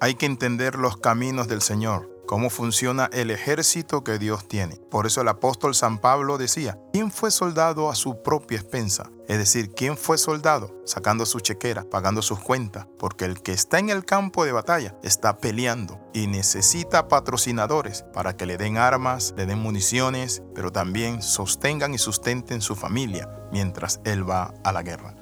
hay que entender los caminos del Señor cómo funciona el ejército que Dios tiene. Por eso el apóstol San Pablo decía, ¿quién fue soldado a su propia expensa? Es decir, ¿quién fue soldado? Sacando su chequera, pagando sus cuentas, porque el que está en el campo de batalla está peleando y necesita patrocinadores para que le den armas, le den municiones, pero también sostengan y sustenten su familia mientras él va a la guerra.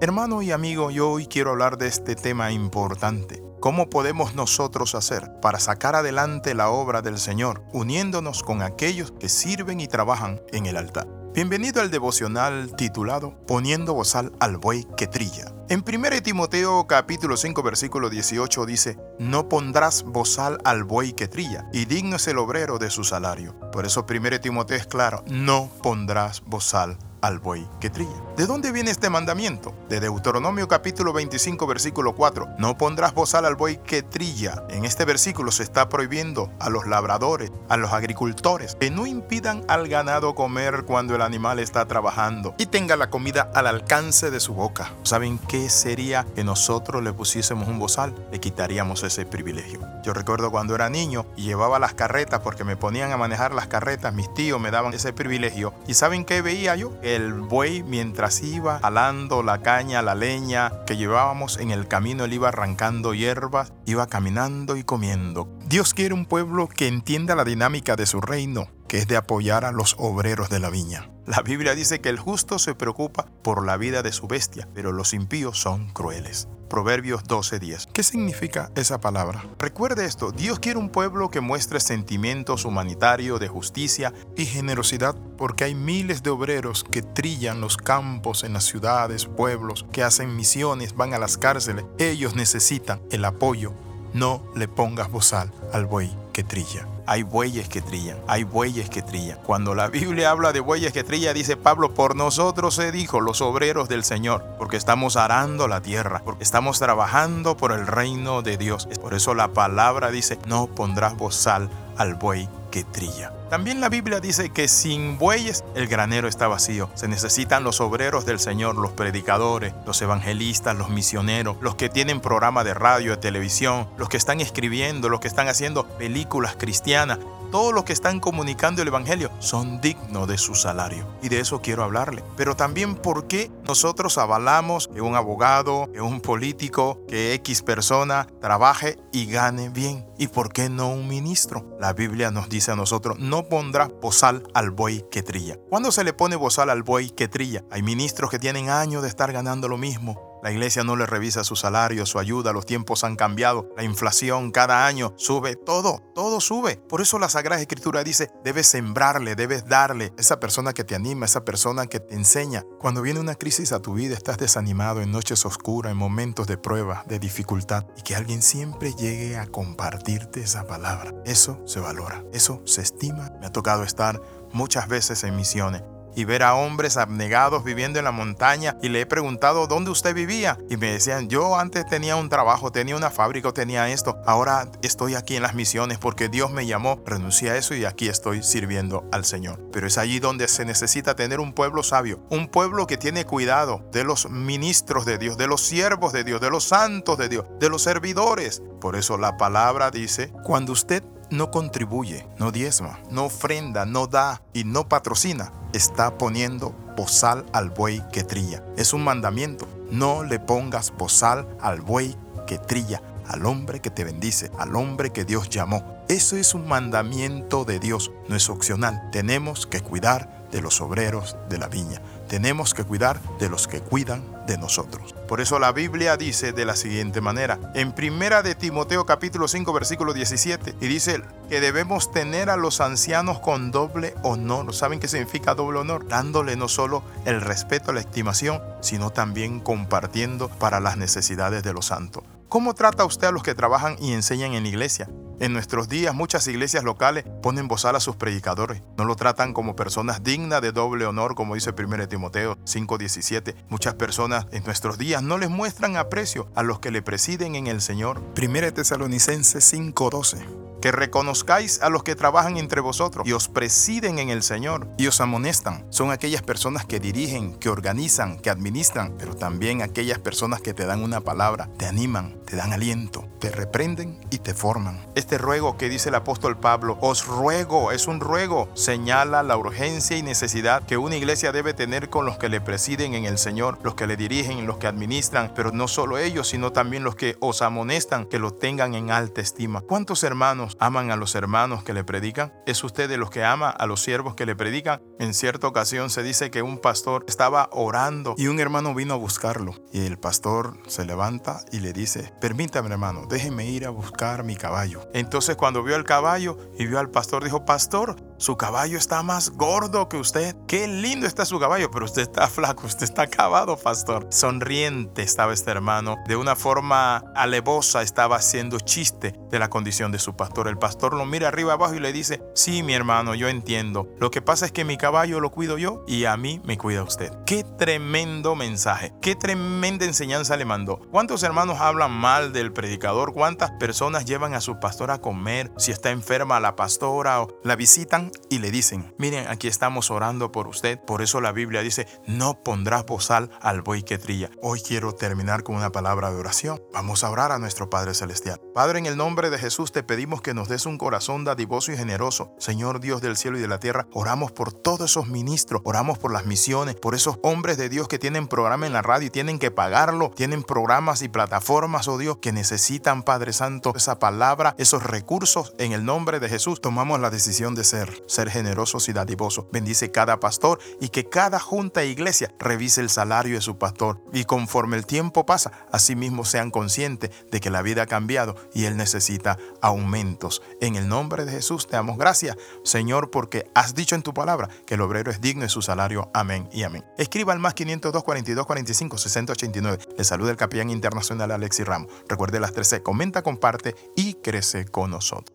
Hermano y amigo, yo hoy quiero hablar de este tema importante ¿Cómo podemos nosotros hacer para sacar adelante la obra del Señor, uniéndonos con aquellos que sirven y trabajan en el altar? Bienvenido al devocional titulado Poniendo bozal al buey que trilla. En 1 Timoteo capítulo 5 versículo 18 dice, No pondrás bozal al buey que trilla, y digno es el obrero de su salario. Por eso 1 Timoteo es claro, no pondrás bozal al que trilla. ¿De dónde viene este mandamiento? De Deuteronomio capítulo 25 versículo 4. No pondrás bozal al buey que trilla. En este versículo se está prohibiendo a los labradores, a los agricultores, que no impidan al ganado comer cuando el animal está trabajando y tenga la comida al alcance de su boca. ¿Saben qué sería que nosotros le pusiésemos un bozal? Le quitaríamos ese privilegio. Yo recuerdo cuando era niño y llevaba las carretas porque me ponían a manejar las carretas, mis tíos me daban ese privilegio. ¿Y saben qué veía yo? El buey mientras iba jalando la caña, la leña que llevábamos en el camino, él iba arrancando hierbas, iba caminando y comiendo. Dios quiere un pueblo que entienda la dinámica de su reino, es de apoyar a los obreros de la viña. La Biblia dice que el justo se preocupa por la vida de su bestia, pero los impíos son crueles. Proverbios 12:10. ¿Qué significa esa palabra? Recuerde esto, Dios quiere un pueblo que muestre sentimientos humanitarios, de justicia y generosidad, porque hay miles de obreros que trillan los campos en las ciudades, pueblos, que hacen misiones, van a las cárceles. Ellos necesitan el apoyo. No le pongas bozal al buey que trilla hay bueyes que trillan, hay bueyes que trillan. Cuando la Biblia habla de bueyes que trillan, dice Pablo, por nosotros se dijo, los obreros del Señor, porque estamos arando la tierra, porque estamos trabajando por el reino de Dios. Por eso la palabra dice, no pondrás bozal al buey que trilla. También la Biblia dice que sin bueyes el granero está vacío. Se necesitan los obreros del Señor, los predicadores, los evangelistas, los misioneros, los que tienen programa de radio, de televisión, los que están escribiendo, los que están haciendo películas cristianas todos los que están comunicando el Evangelio son dignos de su salario. Y de eso quiero hablarle. Pero también por qué nosotros avalamos que un abogado, que un político, que X persona trabaje y gane bien. ¿Y por qué no un ministro? La Biblia nos dice a nosotros, no pondrá bozal al buey que trilla. ¿Cuándo se le pone bozal al buey que trilla? Hay ministros que tienen años de estar ganando lo mismo la iglesia no le revisa su salario, su ayuda, los tiempos han cambiado, la inflación cada año sube, todo, todo sube. Por eso la Sagrada Escritura dice, debes sembrarle, debes darle esa persona que te anima, esa persona que te enseña. Cuando viene una crisis a tu vida, estás desanimado en noches oscuras, en momentos de prueba, de dificultad, y que alguien siempre llegue a compartirte esa palabra. Eso se valora, eso se estima. Me ha tocado estar muchas veces en misiones y ver a hombres abnegados viviendo en la montaña y le he preguntado dónde usted vivía y me decían yo antes tenía un trabajo, tenía una fábrica, tenía esto, ahora estoy aquí en las misiones porque Dios me llamó, renuncié a eso y aquí estoy sirviendo al Señor. Pero es allí donde se necesita tener un pueblo sabio, un pueblo que tiene cuidado de los ministros de Dios, de los siervos de Dios, de los santos de Dios, de los servidores. Por eso la palabra dice, cuando usted no contribuye, no diezma, no ofrenda, no da y no patrocina, está poniendo bozal al buey que trilla. Es un mandamiento. No le pongas bozal al buey que trilla, al hombre que te bendice, al hombre que Dios llamó. Eso es un mandamiento de Dios, no es opcional. Tenemos que cuidar de los obreros de la viña. Tenemos que cuidar de los que cuidan de nosotros. Por eso la Biblia dice de la siguiente manera, en primera de Timoteo capítulo 5 versículo 17, y dice que debemos tener a los ancianos con doble honor. ¿Saben qué significa doble honor? Dándole no solo el respeto, la estimación, sino también compartiendo para las necesidades de los santos. ¿Cómo trata usted a los que trabajan y enseñan en la iglesia? En nuestros días muchas iglesias locales ponen bozal a sus predicadores. No lo tratan como personas dignas de doble honor, como dice 1 Timoteo 5:17. Muchas personas en nuestros días no les muestran aprecio a los que le presiden en el Señor. 1 Tesalonicenses 5:12 que reconozcáis a los que trabajan entre vosotros y os presiden en el Señor y os amonestan. Son aquellas personas que dirigen, que organizan, que administran, pero también aquellas personas que te dan una palabra, te animan, te dan aliento te reprenden y te forman. Este ruego que dice el apóstol Pablo, os ruego, es un ruego, señala la urgencia y necesidad que una iglesia debe tener con los que le presiden en el Señor, los que le dirigen, los que administran, pero no solo ellos, sino también los que os amonestan, que lo tengan en alta estima. ¿Cuántos hermanos aman a los hermanos que le predican? ¿Es usted de los que ama a los siervos que le predican? En cierta ocasión se dice que un pastor estaba orando y un hermano vino a buscarlo y el pastor se levanta y le dice, permítame hermano, déjeme ir a buscar mi caballo. Entonces cuando vio el caballo y vio al pastor, dijo, pastor, su caballo está más gordo que usted. Qué lindo está su caballo, pero usted está flaco, usted está acabado, pastor. Sonriente estaba este hermano. De una forma alevosa estaba haciendo chiste de la condición de su pastor. El pastor lo mira arriba abajo y le dice, sí, mi hermano, yo entiendo. Lo que pasa es que mi caballo lo cuido yo y a mí me cuida usted. Qué tremendo mensaje, qué tremenda enseñanza le mandó. ¿Cuántos hermanos hablan mal del predicador? ¿Cuántas personas llevan a su pastor a comer? Si está enferma la pastora o la visitan y le dicen, miren, aquí estamos orando por usted. Por eso la Biblia dice, no pondrás bozal al buey que trilla. Hoy quiero terminar con una palabra de oración. Vamos a orar a nuestro Padre Celestial. Padre, en el nombre de Jesús te pedimos que nos des un corazón dadivoso y generoso. Señor Dios del cielo y de la tierra, oramos por todos esos ministros, oramos por las misiones, por esos hombres de Dios que tienen programa en la radio y tienen que pagarlo, tienen programas y plataformas, oh Dios, que necesitan, Padre Santo, esa palabra, esos recursos. En el nombre de Jesús tomamos la decisión de ser ser generosos y dadivosos. Bendice cada pastor y que cada junta e iglesia revise el salario de su pastor. Y conforme el tiempo pasa, asimismo sean conscientes de que la vida ha cambiado y él necesita aumentos. En el nombre de Jesús te damos gracias, Señor, porque has dicho en tu palabra que el obrero es digno de su salario. Amén y amén. Escriba al más 502 42 45 60 89. Le saluda el capellán internacional Alexi Ramos. Recuerde las 13, comenta, comparte y crece con nosotros.